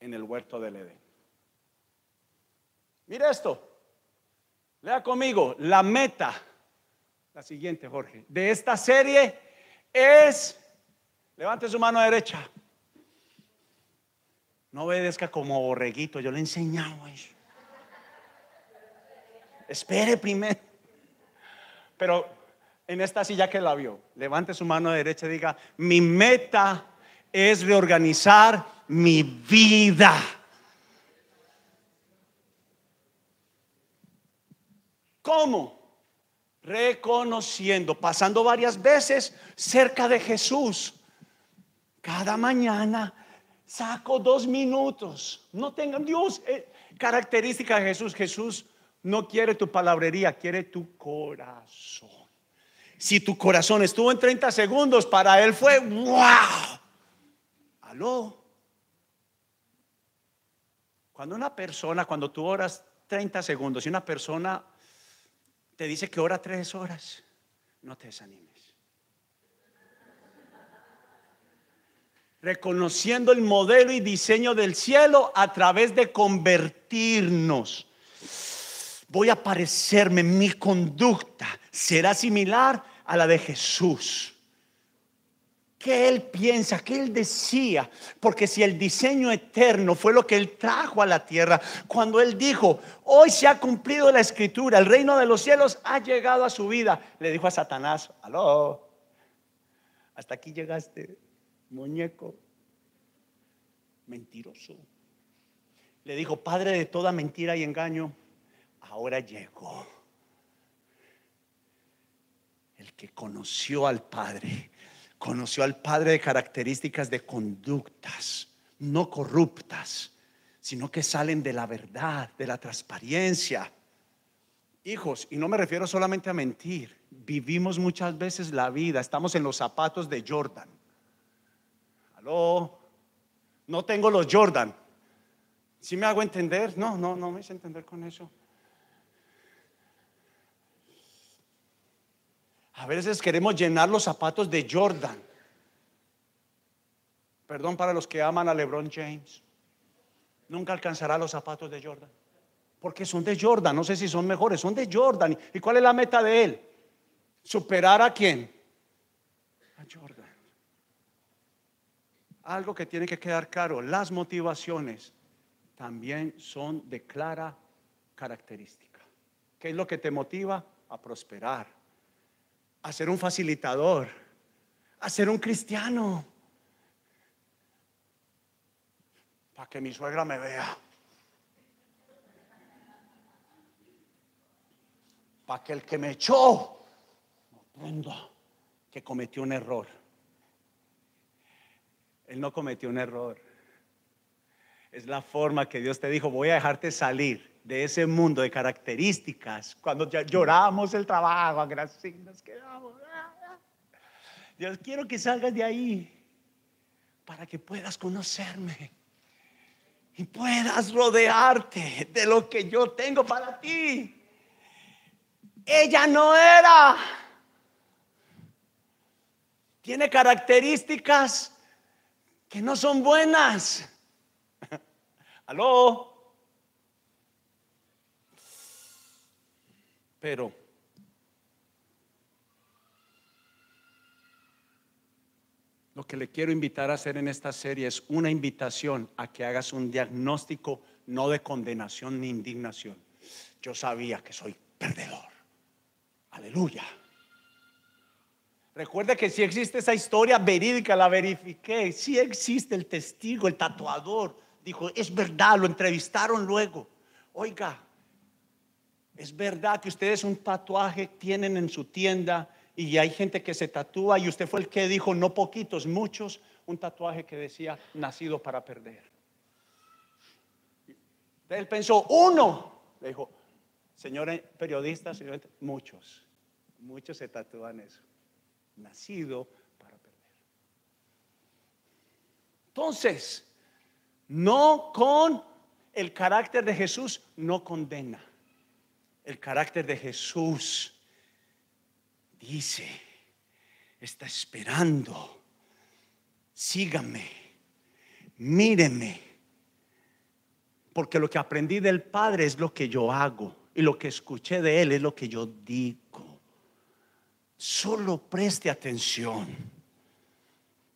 en el huerto del Edén. Mire esto. Lea conmigo, la meta, la siguiente, Jorge, de esta serie es Levante su mano derecha. No obedezca como borreguito, yo le he enseñado. Espere primero. Pero en esta silla que la vio, levante su mano derecha y diga, mi meta es reorganizar mi vida. ¿Cómo? Reconociendo, pasando varias veces cerca de Jesús cada mañana saco dos minutos. No tengan Dios. Eh, característica de Jesús. Jesús no quiere tu palabrería, quiere tu corazón. Si tu corazón estuvo en 30 segundos, para él fue wow. Aló. Cuando una persona, cuando tú oras 30 segundos y una persona te dice que ora tres horas, no te desanimes. reconociendo el modelo y diseño del cielo a través de convertirnos. Voy a parecerme, mi conducta será similar a la de Jesús. ¿Qué él piensa? ¿Qué él decía? Porque si el diseño eterno fue lo que él trajo a la tierra, cuando él dijo, hoy se ha cumplido la escritura, el reino de los cielos ha llegado a su vida, le dijo a Satanás, aló, Hasta aquí llegaste, muñeco. Mentiroso. Le dijo, Padre de toda mentira y engaño, ahora llegó. El que conoció al Padre, conoció al Padre de características de conductas no corruptas, sino que salen de la verdad, de la transparencia. Hijos, y no me refiero solamente a mentir, vivimos muchas veces la vida, estamos en los zapatos de Jordan. Aló, no tengo los Jordan. Si me hago entender? No, no, no me hice entender con eso. A veces queremos llenar los zapatos de Jordan. Perdón para los que aman a LeBron James. Nunca alcanzará los zapatos de Jordan. Porque son de Jordan. No sé si son mejores, son de Jordan. ¿Y cuál es la meta de él? ¿Superar a quién? A Jordan. Algo que tiene que quedar claro, las motivaciones también son de clara característica. ¿Qué es lo que te motiva? A prosperar, a ser un facilitador, a ser un cristiano. Para que mi suegra me vea. Para que el que me echó aprenda que cometió un error. Él no cometió un error. Es la forma que Dios te dijo, voy a dejarte salir de ese mundo de características. Cuando lloramos el trabajo, así nos quedamos. Dios, quiero que salgas de ahí para que puedas conocerme y puedas rodearte de lo que yo tengo para ti. Ella no era. Tiene características que no son buenas. Aló. Pero lo que le quiero invitar a hacer en esta serie es una invitación a que hagas un diagnóstico no de condenación ni indignación. Yo sabía que soy perdedor. Aleluya. Recuerda que si existe esa historia verídica, la verifiqué. Si existe el testigo, el tatuador. Dijo, es verdad, lo entrevistaron luego. Oiga, es verdad que ustedes un tatuaje tienen en su tienda y hay gente que se tatúa y usted fue el que dijo, no poquitos, muchos, un tatuaje que decía, nacido para perder. Él pensó, uno. Le dijo, señores periodistas, muchos, muchos se tatúan eso. Nacido para perder. Entonces, no con el carácter de Jesús, no condena el carácter de Jesús dice, está esperando, sígame, míreme, porque lo que aprendí del Padre es lo que yo hago y lo que escuché de Él es lo que yo digo. Solo preste atención.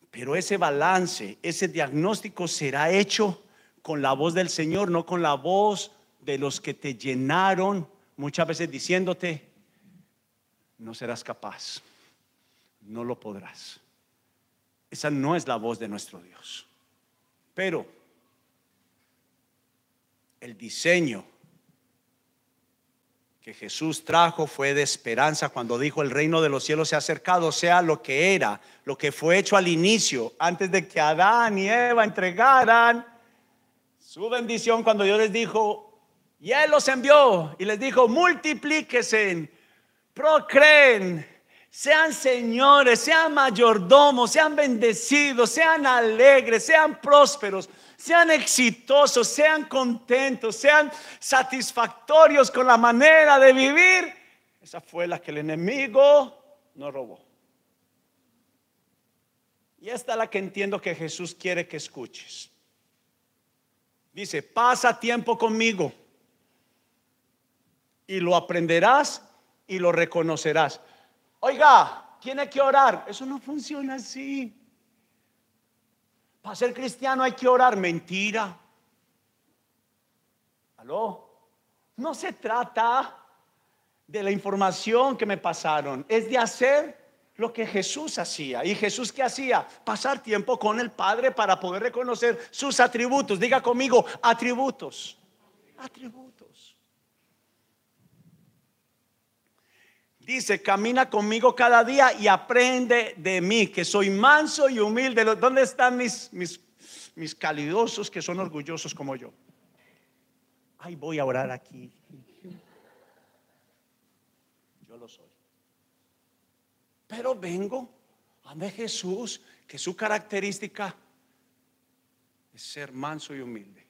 Pero ese balance, ese diagnóstico será hecho con la voz del Señor, no con la voz de los que te llenaron muchas veces diciéndote, no serás capaz, no lo podrás. Esa no es la voz de nuestro Dios. Pero el diseño que Jesús trajo fue de esperanza cuando dijo el reino de los cielos se ha acercado, sea lo que era, lo que fue hecho al inicio, antes de que Adán y Eva entregaran su bendición cuando Dios les dijo, y Él los envió y les dijo, multiplíquese, procreen, sean señores, sean mayordomos, sean bendecidos, sean alegres, sean prósperos, sean exitosos, sean contentos, sean satisfactorios con la manera de vivir. Esa fue la que el enemigo no robó. Y esta es la que entiendo que Jesús quiere que escuches. Dice, pasa tiempo conmigo y lo aprenderás y lo reconocerás. Oiga, tiene que orar. Eso no funciona así. Para ser cristiano hay que orar. Mentira. ¿Aló? No se trata de la información que me pasaron. Es de hacer lo que Jesús hacía. ¿Y Jesús qué hacía? Pasar tiempo con el Padre para poder reconocer sus atributos. Diga conmigo, atributos. Atributos. Dice, camina conmigo cada día y aprende de mí, que soy manso y humilde. ¿Dónde están mis, mis, mis calidosos que son orgullosos como yo? Ay, voy a orar aquí. Yo lo soy. Pero vengo a Jesús, que su característica es ser manso y humilde.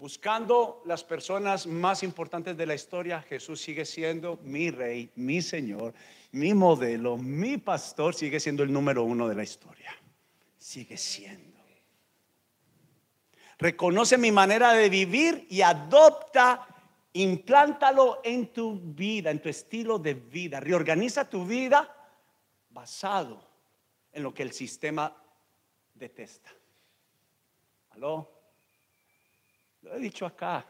Buscando las personas más importantes de la historia, Jesús sigue siendo mi rey, mi Señor, mi modelo, mi pastor, sigue siendo el número uno de la historia. Sigue siendo. Reconoce mi manera de vivir y adopta, implántalo en tu vida, en tu estilo de vida. Reorganiza tu vida basado en lo que el sistema detesta. ¿Aló? Lo he dicho acá.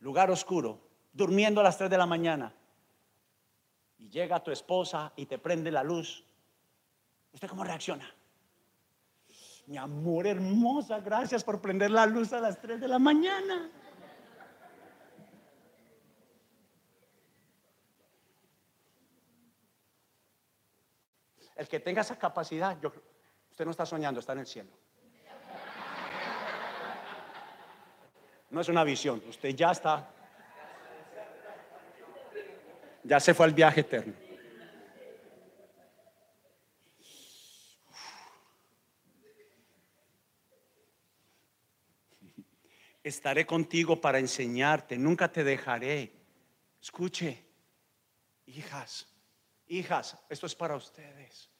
Lugar oscuro, durmiendo a las 3 de la mañana. Y llega tu esposa y te prende la luz. ¿Usted cómo reacciona? Mi amor hermosa, gracias por prender la luz a las 3 de la mañana. El que tenga esa capacidad, yo, usted no está soñando, está en el cielo. No es una visión, usted ya está, ya se fue al viaje eterno. Estaré contigo para enseñarte, nunca te dejaré. Escuche, hijas, Hijas, esto es para ustedes.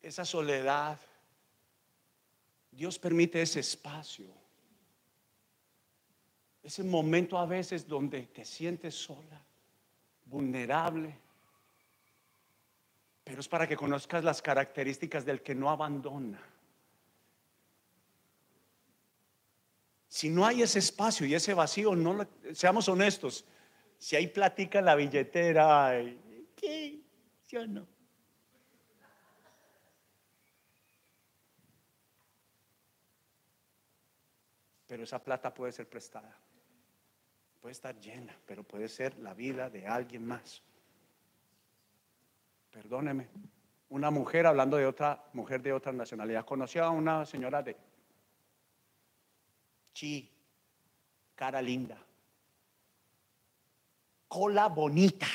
Esa soledad, Dios permite ese espacio. Ese momento a veces donde te sientes sola, vulnerable. Pero es para que conozcas las características del que no abandona. Si no hay ese espacio y ese vacío, no seamos honestos. Si hay platica en la billetera, ¿Qué? ¿Sí o no? Pero esa plata puede ser prestada. Puede estar llena, pero puede ser la vida de alguien más. Perdóneme. Una mujer, hablando de otra mujer de otra nacionalidad, conoció a una señora de chi, cara linda, cola bonita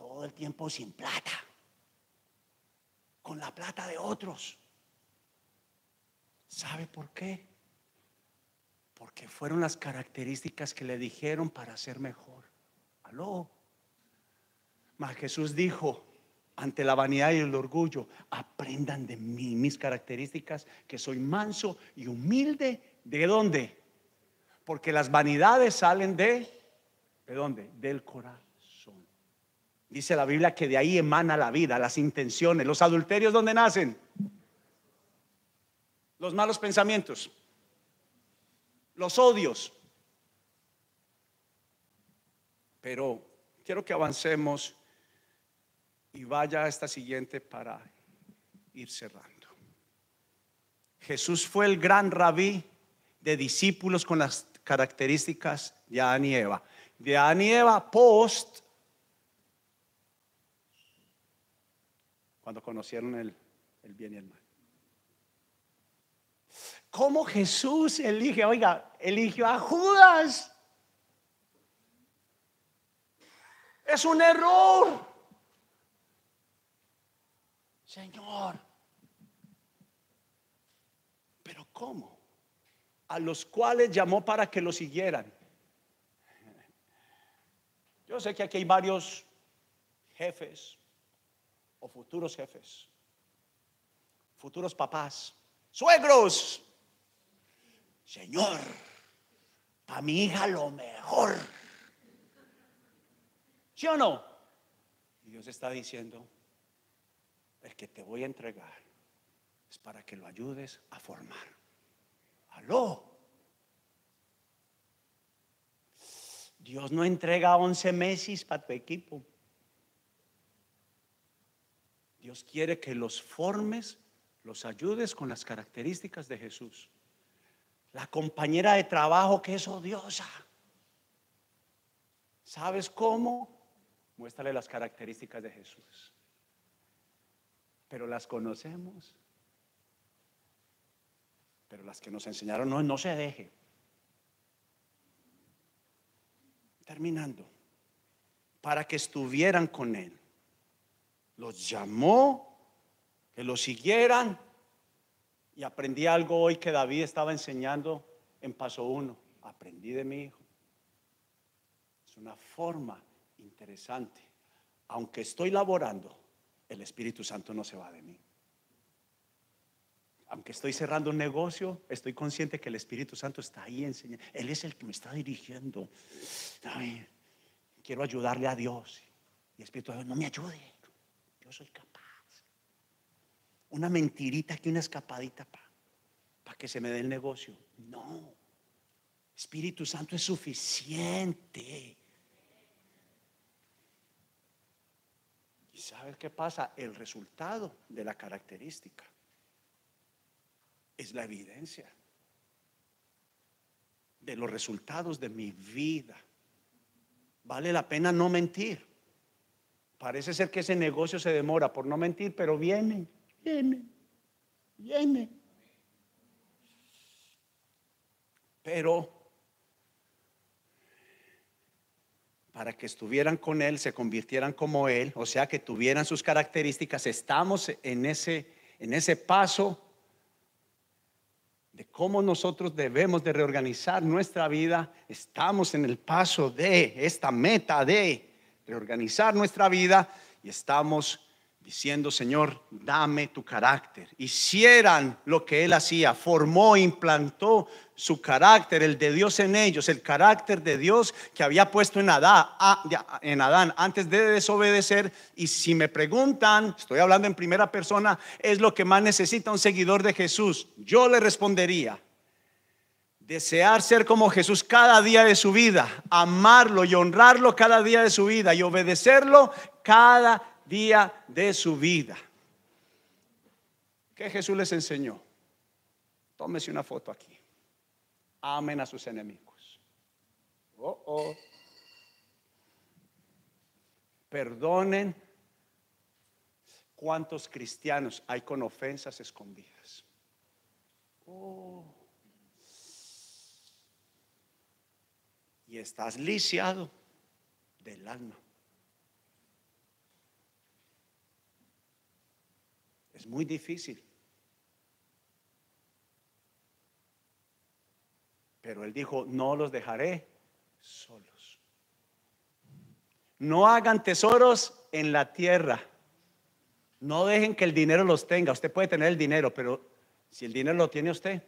todo el tiempo sin plata, con la plata de otros. ¿Sabe por qué? Porque fueron las características que le dijeron para ser mejor. Aló. Mas Jesús dijo, ante la vanidad y el orgullo, aprendan de mí mis características, que soy manso y humilde. ¿De dónde? Porque las vanidades salen de, ¿de dónde? Del corazón. Dice la Biblia que de ahí emana la vida, las intenciones, los adulterios, ¿dónde nacen? Los malos pensamientos, los odios. Pero quiero que avancemos y vaya a esta siguiente para ir cerrando. Jesús fue el gran rabí de discípulos con las características de Adán y Eva. De Adán y Eva post cuando conocieron el, bien y el mal. ¿Cómo Jesús elige? Oiga, eligió a Judas. Es un error. Señor. Pero ¿cómo? A los cuales llamó para que lo siguieran. Yo sé que aquí hay varios jefes, o futuros jefes, futuros papás, suegros. Señor, para mi hija lo mejor. ¿Sí o no? Y Dios está diciendo, el que te voy a entregar es para que lo ayudes a formar. Aló. Dios no entrega 11 meses para tu equipo. Dios quiere que los formes, los ayudes con las características de Jesús. La compañera de trabajo que es odiosa. ¿Sabes cómo? Muéstrale las características de Jesús. Pero las conocemos. Pero las que nos enseñaron no, no se deje. Terminando. Para que estuvieran con Él. Los llamó, que lo siguieran. Y aprendí algo hoy que David estaba enseñando en paso uno. Aprendí de mi hijo. Es una forma interesante. Aunque estoy laborando, el Espíritu Santo no se va de mí aunque estoy cerrando un negocio, estoy consciente que el Espíritu Santo está ahí enseñando. Él es el que me está dirigiendo. quiero ayudarle a Dios. Y el Espíritu Santo, no me ayude. Yo soy capaz. Una mentirita aquí, una escapadita para que se me dé el negocio. No. Espíritu Santo es suficiente. ¿Y sabes qué pasa? El resultado de la característica es la evidencia de los resultados de mi vida. Vale la pena no mentir. Parece ser que ese negocio se demora por no mentir, pero viene, viene, viene. Pero para que estuvieran con Él, se convirtieran como Él, o sea, que tuvieran sus características, estamos en ese, en ese paso de cómo nosotros debemos de reorganizar nuestra vida, estamos en el paso de esta meta de reorganizar nuestra vida y estamos diciendo, Señor, dame tu carácter. Hicieran lo que Él hacía, formó, implantó su carácter, el de Dios en ellos, el carácter de Dios que había puesto en Adán, en Adán antes de desobedecer. Y si me preguntan, estoy hablando en primera persona, es lo que más necesita un seguidor de Jesús. Yo le respondería, desear ser como Jesús cada día de su vida, amarlo y honrarlo cada día de su vida y obedecerlo cada día de su vida. ¿Qué Jesús les enseñó? Tómese una foto aquí. Amen a sus enemigos. Oh, oh. Perdonen. ¿Cuántos cristianos hay con ofensas escondidas? Oh. Y estás lisiado del alma. Es muy difícil. Pero él dijo, no los dejaré solos. No hagan tesoros en la tierra. No dejen que el dinero los tenga. Usted puede tener el dinero, pero si el dinero lo tiene usted,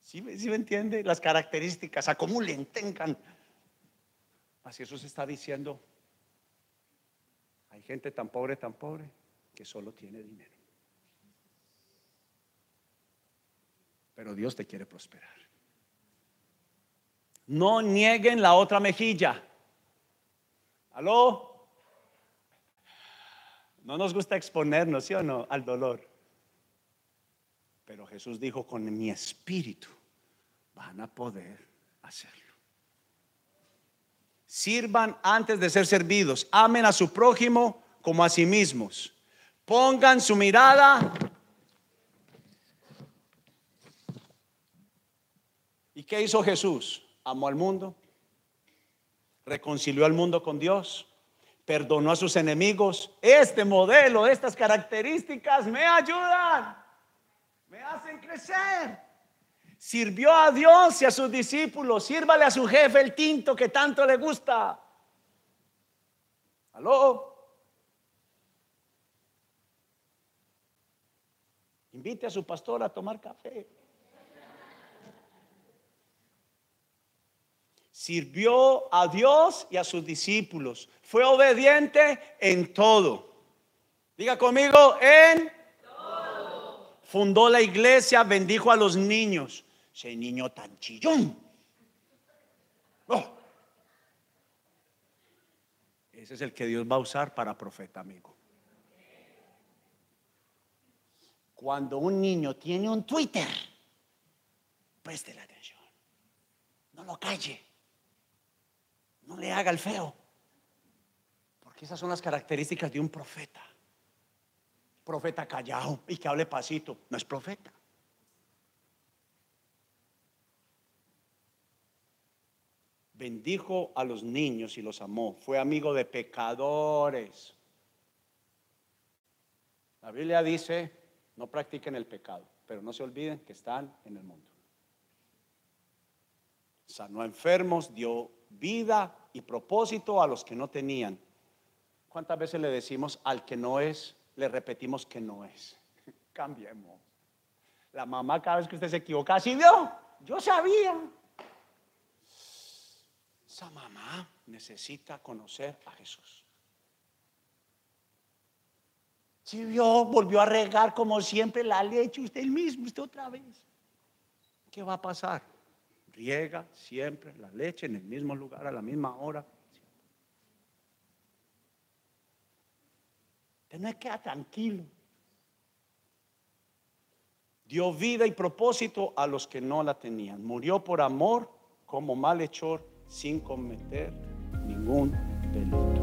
¿sí, me entiende? Las características, acumulen, tengan. Así eso se está diciendo. Hay gente tan pobre, tan pobre que solo tiene dinero. Pero Dios te quiere prosperar. No nieguen la otra mejilla. ¿Aló? No nos gusta exponernos, ¿sí o no? Al dolor. Pero Jesús dijo, con mi espíritu van a poder hacerlo. Sirvan antes de ser servidos. Amen a su prójimo como a sí mismos. Pongan su mirada. ¿Y qué hizo Jesús? Amó al mundo, reconcilió al mundo con Dios, perdonó a sus enemigos. Este modelo, estas características me ayudan, me hacen crecer. Sirvió a Dios y a sus discípulos. Sírvale a su jefe el tinto que tanto le gusta. ¿Aló? Invite a su pastor a tomar café. Sirvió a Dios y a sus discípulos. Fue obediente en todo. Diga conmigo, en todo. Fundó la iglesia, bendijo a los niños. Ese niño tan chillón. Oh. Ese es el que Dios va a usar para profeta, amigo. Cuando un niño tiene un Twitter, preste la atención. No lo calle. No le haga el feo. Porque esas son las características de un profeta. Profeta callado y que hable pasito. No es profeta. bendijo a los niños y los amó. Fue amigo de pecadores. La Biblia dice, no practiquen el pecado, pero no se olviden que están en el mundo. Sanó a enfermos, dio vida y propósito a los que no tenían. ¿Cuántas veces le decimos al que no es, le repetimos que no es? Cambiemos. La mamá cada vez que usted se equivoca, así vio, yo sabía. Esa mamá necesita conocer a Jesús. Si vio, volvió a regar como siempre la leche, usted mismo, usted otra vez. ¿Qué va a pasar? Riega siempre la leche en el mismo lugar, a la misma hora. Usted no queda tranquilo. Dio vida y propósito a los que no la tenían. Murió por amor como malhechor sin cometer ningún delito.